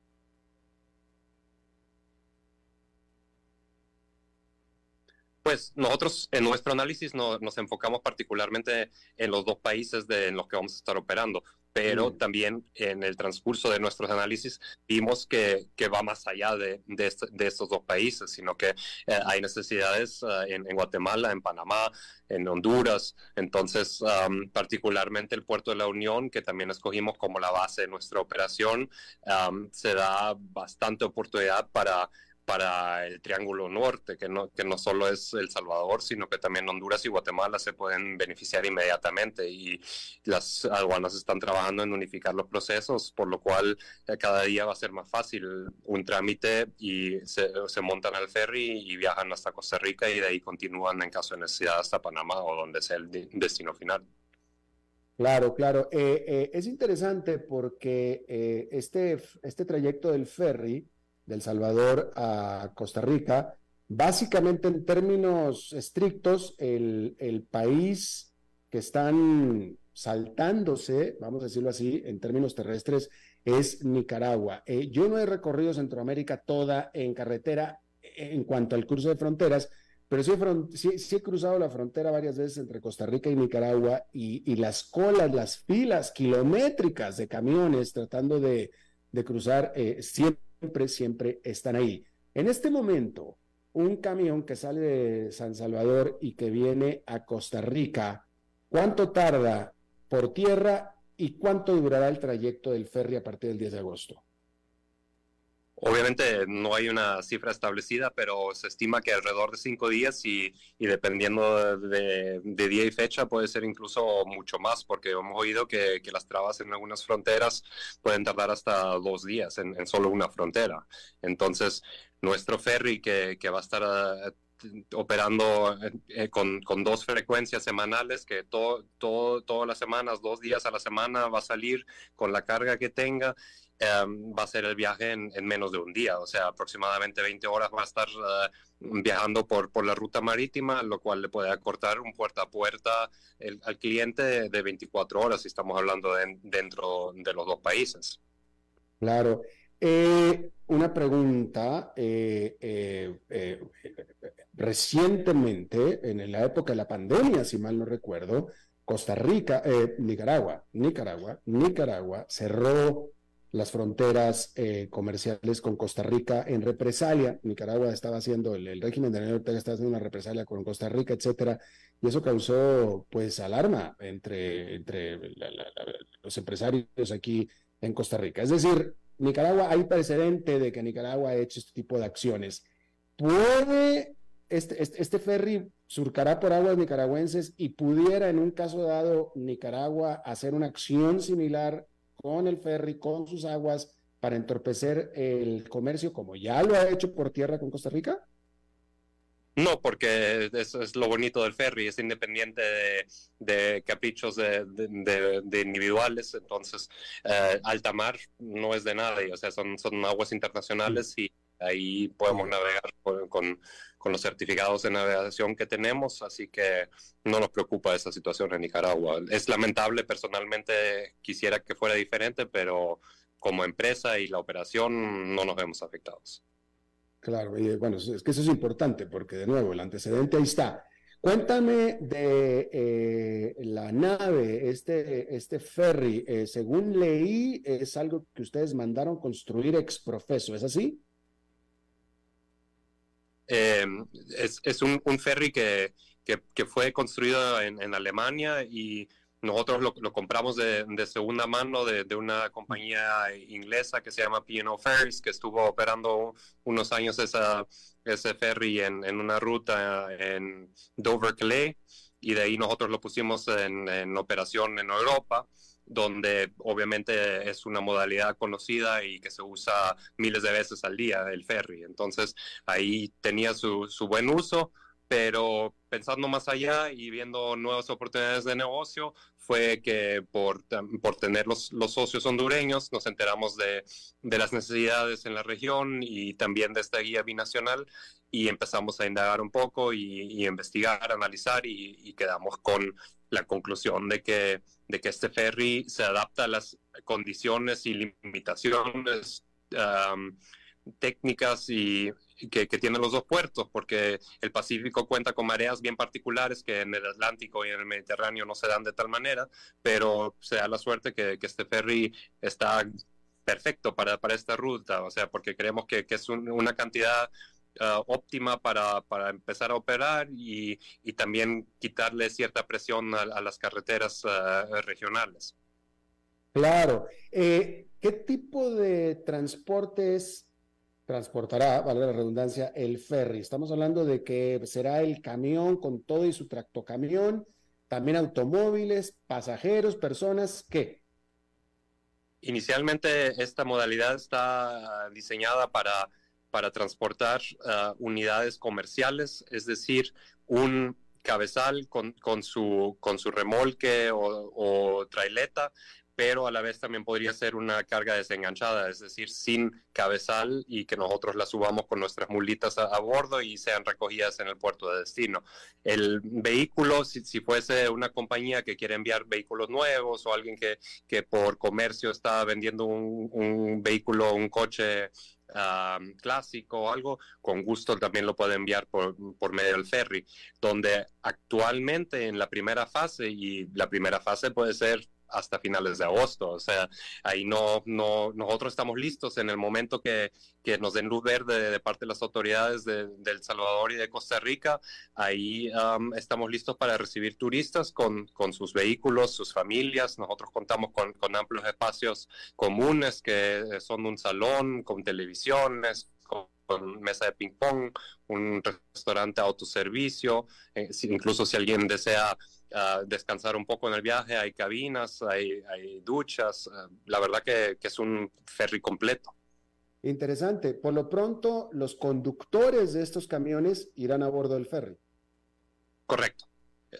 Pues nosotros en nuestro análisis nos enfocamos particularmente en los dos países de, en los que vamos a estar operando pero también en el transcurso de nuestros análisis vimos que, que va más allá de, de, de, estos dos países, sino que eh, hay necesidades eh, en, Guatemala, en Panamá, en Honduras. Entonces, particularmente el puerto de la Unión, que también escogimos como la base de nuestra operación, se da bastante oportunidad para para el Triángulo Norte, que no, que no solo es El Salvador, sino que también Honduras y Guatemala se pueden beneficiar inmediatamente y las aduanas están trabajando en unificar los procesos, por lo cual eh, cada día va a ser más fácil un trámite y se, se, montan al ferry y viajan hasta Costa Rica y de ahí continúan en caso de necesidad hasta Panamá o donde sea el destino final. Claro, claro. Eh, eh, es interesante porque este, este trayecto del ferry, del Salvador a Costa Rica, básicamente en términos estrictos, el, el país que están saltándose, vamos a decirlo así, en términos terrestres, es Nicaragua. Eh, yo no he recorrido Centroamérica toda en carretera en cuanto al cruce de fronteras, pero sí he, cruzado la frontera varias veces entre Costa Rica y Nicaragua y, las colas, las filas kilométricas de camiones tratando de, de cruzar, eh, siempre siempre, siempre están ahí. En este momento, un camión que sale de San Salvador y que viene a Costa Rica, ¿cuánto tarda por tierra y cuánto durará el trayecto del ferry a partir del 10 de agosto? Obviamente no hay una cifra establecida, pero se estima que alrededor de cinco días y, dependiendo de, día y fecha puede ser incluso mucho más, porque hemos oído que, las trabas en algunas fronteras pueden tardar hasta dos días en, solo una frontera. Entonces, nuestro ferry que, va a estar eh, operando eh, con, dos frecuencias semanales, que todo, todas las semanas, dos días a la semana va a salir con la carga que tenga Em, va a ser el viaje en, menos de un día, o sea, aproximadamente 20 horas va a estar eh, viajando por, por la ruta marítima, lo cual le puede acortar un puerta a puerta al cliente de, 24 horas, si estamos hablando dentro de los dos países. Claro. Eh, una pregunta. Eh, recientemente, en la época de la pandemia, si mal no recuerdo, Costa Rica, Nicaragua, Nicaragua, Nicaragua cerró las fronteras eh, comerciales con Costa Rica en represalia. Nicaragua estaba haciendo, el, régimen de Daniel estaba haciendo una represalia con Costa Rica, etcétera, y eso causó, pues, alarma entre, entre los empresarios aquí en Costa Rica. Es decir, Nicaragua, hay precedente de que Nicaragua ha hecho este tipo de acciones. ¿Puede este, este, este ferry surcará por aguas nicaragüenses y pudiera, en un caso dado, Nicaragua hacer una acción similar con el ferry, con sus aguas, para entorpecer el comercio como ya lo ha hecho por tierra con Costa Rica? No, porque eso es lo bonito del ferry, es independiente de, caprichos de, individuales, entonces eh, alta mar no es de nadie, o sea, son, son aguas internacionales y ahí podemos navegar con, los certificados de navegación que tenemos, así que no nos preocupa esa situación en Nicaragua. Es lamentable, personalmente quisiera que fuera diferente, pero como empresa y la operación no nos vemos afectados. Claro, y bueno, es que eso es importante porque de nuevo el antecedente ahí está. Cuéntame de eh, la nave, este, este ferry, eh, según leí, es algo que ustedes mandaron construir ex profeso, ¿es así? Eh, es, un, ferry que, fue construido en, Alemania y nosotros lo, compramos de, segunda mano de, una compañía inglesa que se llama P&O Ferries, que estuvo operando unos años esa, ese ferry en, una ruta en Dover-Calais y de ahí nosotros lo pusimos en operación en Europa donde obviamente es una modalidad conocida y que se usa miles de veces al día, el ferry. Entonces ahí tenía su, buen uso, pero pensando más allá y viendo nuevas oportunidades de negocio, fue que por, por tener los, socios hondureños nos enteramos de, las necesidades en la región y también de esta guía binacional y empezamos a indagar un poco y, investigar, analizar y, quedamos con la conclusión de que, de que este ferry se adapta a las condiciones y limitaciones técnicas y que, tienen los dos puertos, porque el Pacífico cuenta con mareas bien particulares que en el Atlántico y en el Mediterráneo no se dan de tal manera, pero se da la suerte que, este ferry está perfecto para, para, esta ruta, o sea, porque creemos que, es una cantidad Ah, óptima para, para, empezar a operar y, y, también quitarle cierta presión a, las carreteras ah, regionales. Claro. Eh, ¿Qué tipo de transportes transportará, vale la redundancia, el ferry? Estamos hablando de que será el camión con todo y su tractocamión, también automóviles, pasajeros, personas, ¿qué? Inicialmente esta modalidad está diseñada para para transportar ah, unidades comerciales, es decir, un cabezal con, con, su, con su remolque o, o, traileta, pero a la vez también podría ser una carga desenganchada, es decir, sin cabezal y que nosotros la subamos con nuestras mulitas a, bordo y sean recogidas en el puerto de destino. El vehículo, si, si, fuese una compañía que quiere enviar vehículos nuevos o alguien que, que por comercio está vendiendo un, un vehículo, un coche clásico o algo, con gusto también lo puede enviar por, por, medio del ferry, donde actualmente en la primera fase, y la primera fase puede ser hasta finales de agosto. O sea, ahí no, no, nosotros estamos listos en el momento que, que nos den luz verde de parte de las autoridades de, El Salvador y de Costa Rica. Ahí estamos listos para recibir turistas con, con, sus vehículos, sus familias. Nosotros contamos con, con amplios espacios comunes que son un salón con televisiones, con mesa de ping pong, un restaurante autoservicio, eh, incluso si alguien desea descansar un poco en el viaje, hay cabinas, hay, duchas, ah, la verdad que, es un ferry completo. Interesante. Por lo pronto, los conductores de estos camiones irán a bordo del ferry. Correcto.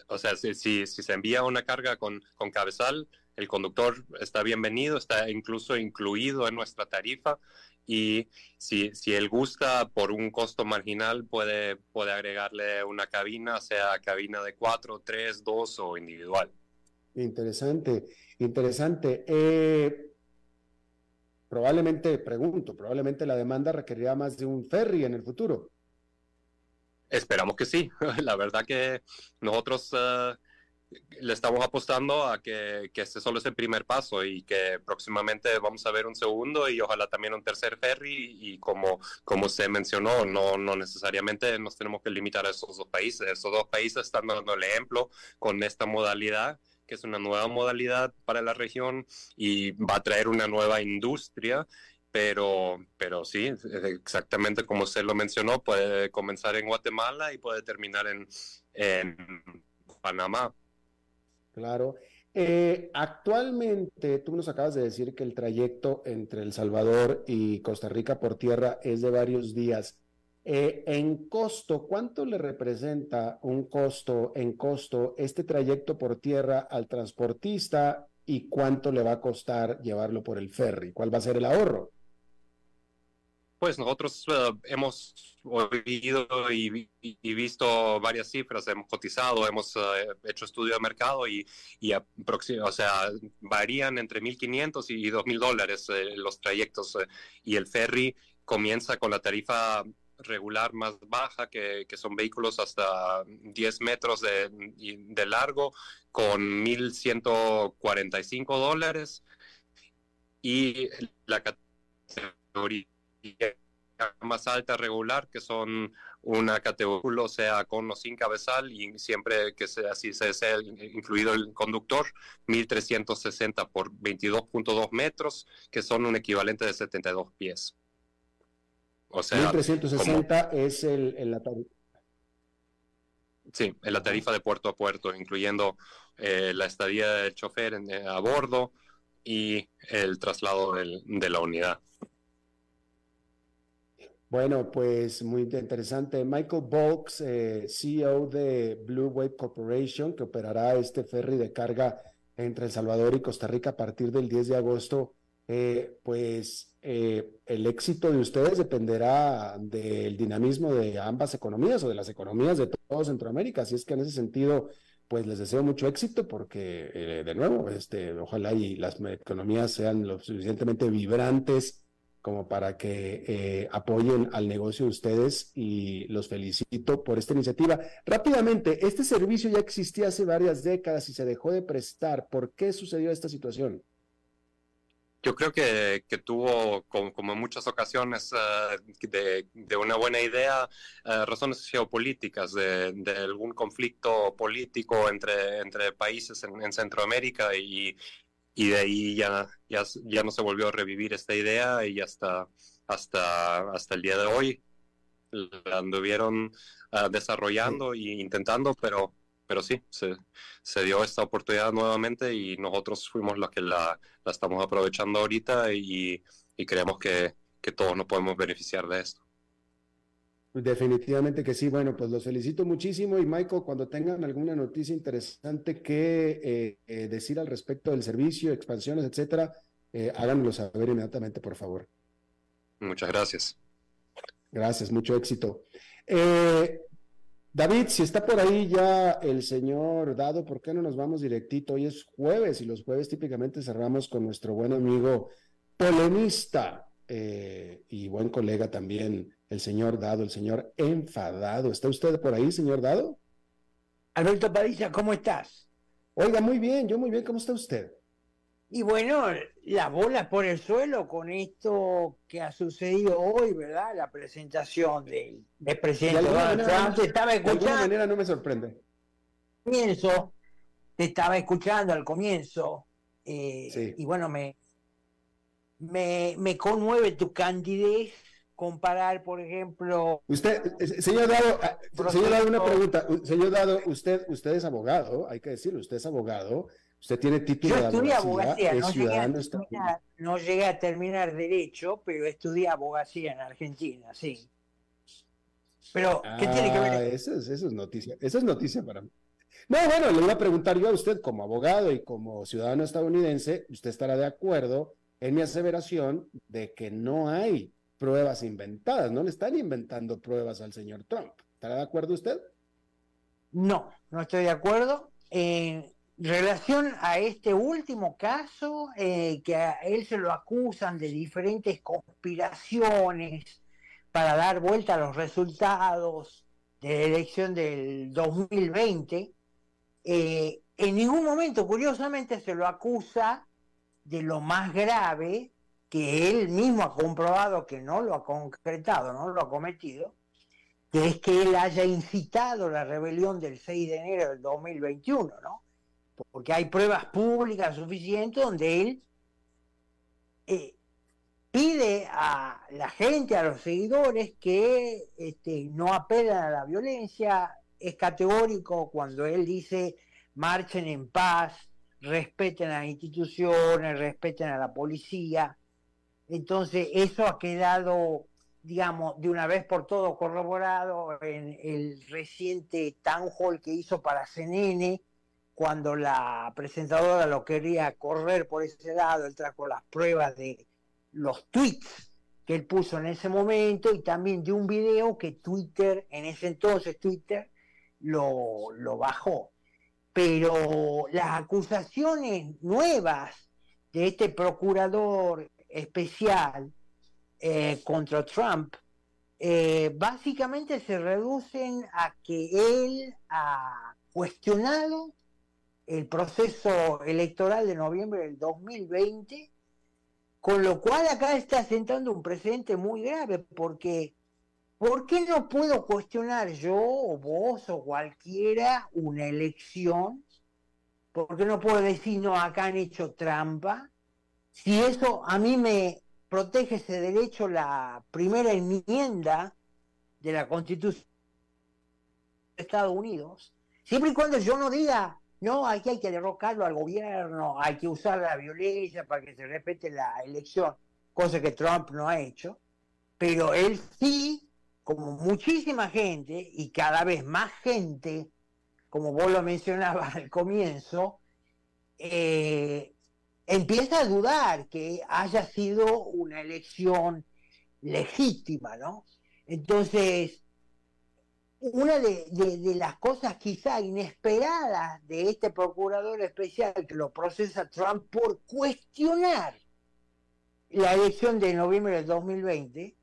O sea, si, si, se envía una carga con, con cabezal, el conductor está bienvenido, está incluso incluido en nuestra tarifa y si, si él gusta por un costo marginal puede, puede agregarle una cabina, sea cabina de cuatro, tres, dos o individual. Interesante, interesante. Eh, probablemente, pregunto, probablemente la demanda requerirá más de un ferry en el futuro. Esperamos que sí. La verdad que nosotros eh, le estamos apostando a que, este solo es el primer paso y que próximamente vamos a ver un segundo y ojalá también un tercer ferry y como, como se mencionó, no, no necesariamente nos tenemos que limitar a esos dos países. Esos dos países están dando el ejemplo con esta modalidad que es una nueva modalidad para la región y va a traer una nueva industria pero, pero sí, exactamente como usted lo mencionó, puede comenzar en Guatemala y puede terminar en Panamá. Claro. Eh, actualmente, tú nos acabas de decir que el trayecto entre El Salvador y Costa Rica por tierra es de varios días. Eh, en costo, ¿cuánto le representa un costo en costo este trayecto por tierra al transportista y cuánto le va a costar llevarlo por el ferry? ¿Cuál va a ser el ahorro? Pues nosotros eh, hemos oído y, visto varias cifras, hemos cotizado, hemos eh, hecho estudio de mercado y, y o sea, varían entre 1.500 y 2.000 dólares eh, los trayectos y el ferry comienza con la tarifa regular más baja, que, que son vehículos hasta 10 metros de, de largo, con 1.145 dólares. Y la categoría más alta regular, que son una categoría, sea con o sin cabezal, y siempre que sea así se sea incluido el conductor, 1360 por 22.2 metros, que son un equivalente de 72 pies. O sea, 1360 es el, la tarifa. Sí, en la tarifa de puerto a puerto, incluyendo eh, la estadía del chofer eh, a bordo y el traslado de la unidad. Bueno, pues muy interesante. Michael Bolks, eh, CEO de Blue Wave Corporation, que operará este ferry de carga entre El Salvador y Costa Rica a partir del 10 de agosto. Eh, pues eh, el éxito de ustedes dependerá del dinamismo de ambas economías o de las economías de todo Centroamérica. Así es que en ese sentido, pues les deseo mucho éxito porque, de nuevo, este, ojalá y las economías sean lo suficientemente vibrantes como para que eh, apoyen al negocio de ustedes y los felicito por esta iniciativa. Rápidamente, este servicio ya existía hace varias décadas y se dejó de prestar. ¿Por qué sucedió esta situación? Yo creo que, tuvo, como, en muchas ocasiones, eh, de, una buena idea, eh, razones geopolíticas, de, algún conflicto político entre, entre países en, en Centroamérica y, y de ahí ya, ya, ya no se volvió a revivir esta idea y hasta, hasta, hasta el día de hoy la anduvieron ah, desarrollando e intentando, pero, pero sí, se, se, dio esta oportunidad nuevamente y nosotros fuimos los que la, la estamos aprovechando ahorita y, y creemos que, que todos nos podemos beneficiar de esto. Definitivamente que sí. Bueno, pues los felicito muchísimo y Michael, cuando tengan alguna noticia interesante que eh, eh, decir al respecto del servicio, expansiones, etcétera, eh, háganmelo saber inmediatamente, por favor. Muchas gracias. Gracias, mucho éxito. David, si está por ahí ya el señor Dado, ¿por qué no nos vamos directito? Hoy es jueves y los jueves típicamente cerramos con nuestro buen amigo polemista y buen colega también, el señor Dado, el señor enfadado. ¿Está usted por ahí, señor Dado? Alberto Padilla, ¿cómo estás? Oiga, muy bien, yo muy bien, ¿cómo está usted? Y bueno, las bolas por el suelo con esto que ha sucedido hoy, ¿verdad? La presentación del, presidente Donald Trump. estaba escuchando. De alguna manera no me sorprende. Comienzo, te estaba escuchando al comienzo. Eh, y bueno, me, me, me conmueve tu candidez comparar, por ejemplo. Usted, señor Dado, ah, señor Dado, una pregunta. Señor Dado, usted, usted es abogado, hay que decirlo, usted es abogado. Usted tiene título Yo estudié abogacía, no llegué, a terminar, no llegué a terminar derecho, pero estudié abogacía en Argentina, sí. Pero, ¿qué tiene que ver? Ah, eso es, eso es noticia, eso es noticia para mí. No, bueno, le voy a preguntar yo a usted como abogado y como ciudadano estadounidense, ¿usted estará de acuerdo en mi aseveración de que no hay pruebas inventadas, no le están inventando pruebas al señor Trump. ¿Estará de acuerdo usted? No, no estoy de acuerdo. En relación a este último caso, eh, que a él se lo acusan de diferentes conspiraciones para dar vuelta a los resultados de la elección del 2020, eh, en ningún momento, curiosamente, se lo acusa de lo más grave que él mismo ha comprobado que no lo ha concretado, no lo ha cometido, que es que él haya incitado la rebelión del 6 de enero del 2021, ¿no? Porque hay pruebas públicas suficientes donde él eh, pide a la gente, a los seguidores, que este, no apelan a la violencia, es categórico cuando él dice marchen en paz, respeten a las instituciones, respeten a la policía, entonces, eso ha quedado, digamos, de una vez por todo corroborado en el reciente town que hizo para CNN, cuando la presentadora lo quería correr por ese lado, él trajo las pruebas de los tweets que él puso en ese momento y también de un video que Twitter, en ese entonces Twitter, lo, lo bajó. Pero las acusaciones nuevas de este procurador especial eh, contra Trump, eh, básicamente se reducen a que él ha cuestionado el proceso electoral de noviembre del 2020, con lo cual acá está sentando un precedente muy grave, porque ¿por qué no puedo cuestionar yo o vos o cualquiera una elección? ¿Por qué no puedo decir, no, acá han hecho trampa? Si eso a mí me protege ese derecho la primera enmienda de la Constitución de Estados Unidos, siempre y cuando yo no diga, no, aquí hay que derrocarlo al gobierno, hay que usar la violencia para que se respete la elección, cosa que Trump no ha hecho, pero él sí, como muchísima gente y cada vez más gente, como vos lo mencionabas al comienzo, eh, empieza a dudar que haya sido una elección legítima, ¿no? Entonces, una de, las cosas quizá inesperadas de este procurador especial que lo procesa Trump por cuestionar la elección de noviembre del 2020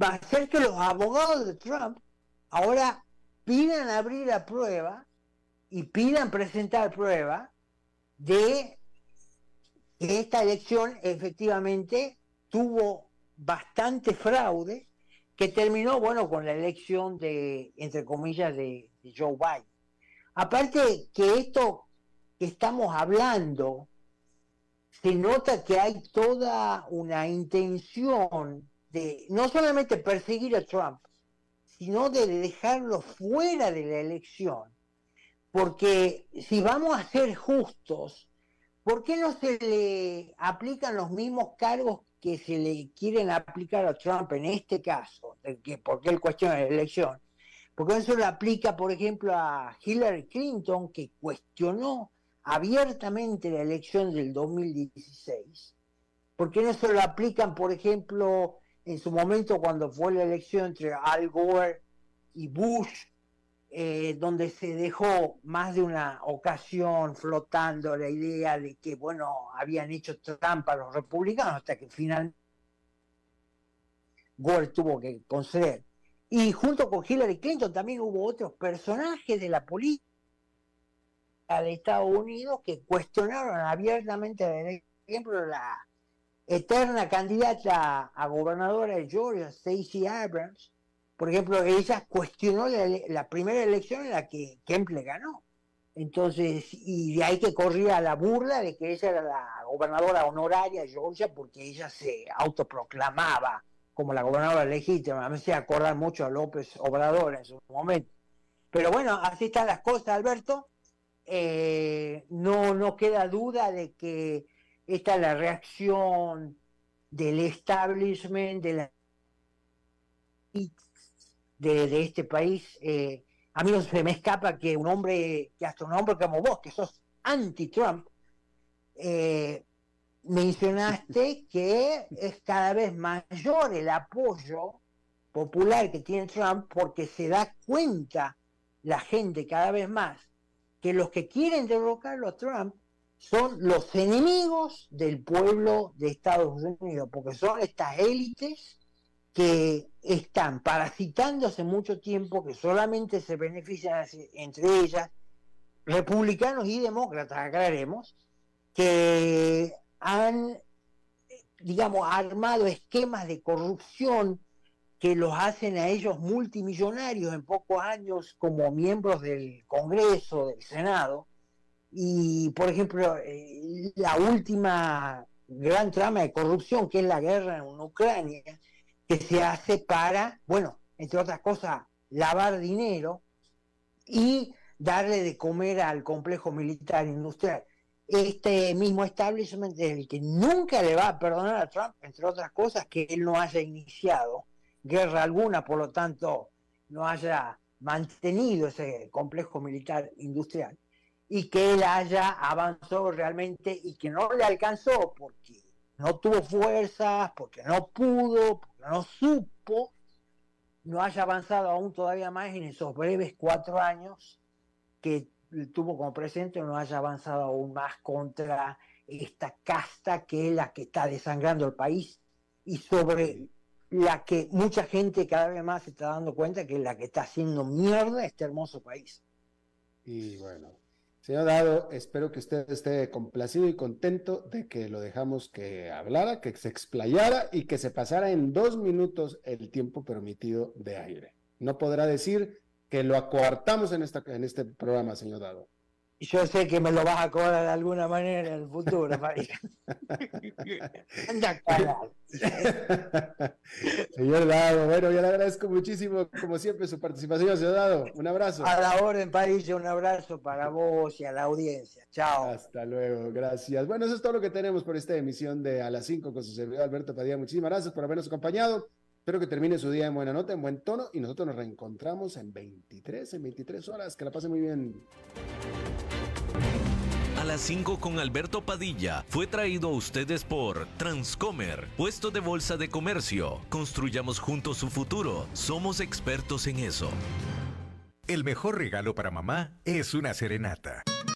va a ser que los abogados de Trump ahora pidan abrir la prueba y pidan presentar prueba de esta elección efectivamente tuvo bastante fraude que terminó, bueno, con la elección de, entre comillas, de, Joe Biden. Aparte que esto que estamos hablando, se nota que hay toda una intención de no solamente perseguir a Trump, sino de dejarlo fuera de la elección. Porque si vamos a ser justos, ¿por qué no se le aplican los mismos cargos que se le quieren aplicar a Trump en este caso? De que, porque él cuestiona la elección. Porque eso le aplica, por ejemplo, a Hillary Clinton, que cuestionó abiertamente la elección del 2016. ¿Por qué no se lo aplican, por ejemplo, en su momento cuando fue la elección entre Al Gore y Bush, eh, donde se dejó más de una ocasión flotando la idea de que, bueno, habían hecho trampa los republicanos hasta que finalmente Gore tuvo que conceder. Y junto con Hillary Clinton también hubo otros personajes de la política de Estados Unidos que cuestionaron abiertamente la ejemplo, la eterna candidata a gobernadora de Georgia, Stacey Abrams, por ejemplo, ella cuestionó la, primera elección en la que Kemp le ganó. Entonces, y de ahí que corría la burla de que ella era la gobernadora honoraria de Georgia porque ella se autoproclamaba como la gobernadora legítima. Me hacía acordar mucho a López Obrador en su momento. Pero bueno, así están las cosas, Alberto. Eh, no, no queda duda de que esta es la reacción del establishment, de la de, este país. Eh, a mí no se me escapa que un hombre, que hasta un hombre como vos, que sos anti-Trump, eh, mencionaste que es cada vez mayor el apoyo popular que tiene Trump porque se da cuenta la gente cada vez más que los que quieren derrocarlo a Trump son los enemigos del pueblo de Estados Unidos, porque son estas élites que están parasitando hace mucho tiempo, que solamente se benefician entre ellas, republicanos y demócratas, aclaremos, que han, digamos, armado esquemas de corrupción que los hacen a ellos multimillonarios en pocos años como miembros del Congreso, del Senado. Y, por ejemplo, eh, la última gran trama de corrupción, que es la guerra en Ucrania, que se hace para, bueno, entre otras cosas, lavar dinero y darle de comer al complejo militar industrial. Este mismo establishment es el que nunca le va a perdonar a Trump, entre otras cosas, que él no haya iniciado guerra alguna, por lo tanto, no haya mantenido ese complejo militar industrial y que él haya avanzado realmente y que no le alcanzó porque no tuvo fuerzas, porque no pudo, no supo, no haya avanzado aún todavía más en esos breves cuatro años que tuvo como presidente, no haya avanzado aún más contra esta casta que es la que está desangrando el país y sobre la que mucha gente cada vez más se está dando cuenta que es la que está haciendo mierda este hermoso país. Y bueno, Señor Dado, espero que usted esté complacido y contento de que lo dejamos que hablara, que se explayara y que se pasara en dos minutos el tiempo permitido de aire. No podrá decir que lo acuartamos en, esta, en este programa, señor Dado yo sé que me lo vas a cobrar de alguna manera en el futuro, María. señor Dado, bueno, yo le agradezco muchísimo, como siempre, su participación, señor Dado. Un abrazo. A la orden, París, un abrazo para vos y a la audiencia. Chao. Hasta luego, gracias. Bueno, eso es todo lo que tenemos por esta emisión de A las 5 con su servidor Alberto Padilla. Muchísimas gracias por habernos acompañado. Espero que termine su día en buena nota, en buen tono, y nosotros nos reencontramos en 23, en 23 horas. Que la pase muy bien. A las 5 con Alberto Padilla fue traído a ustedes por Transcomer, puesto de bolsa de comercio. Construyamos juntos su futuro. Somos expertos en eso. El mejor regalo para mamá es una serenata.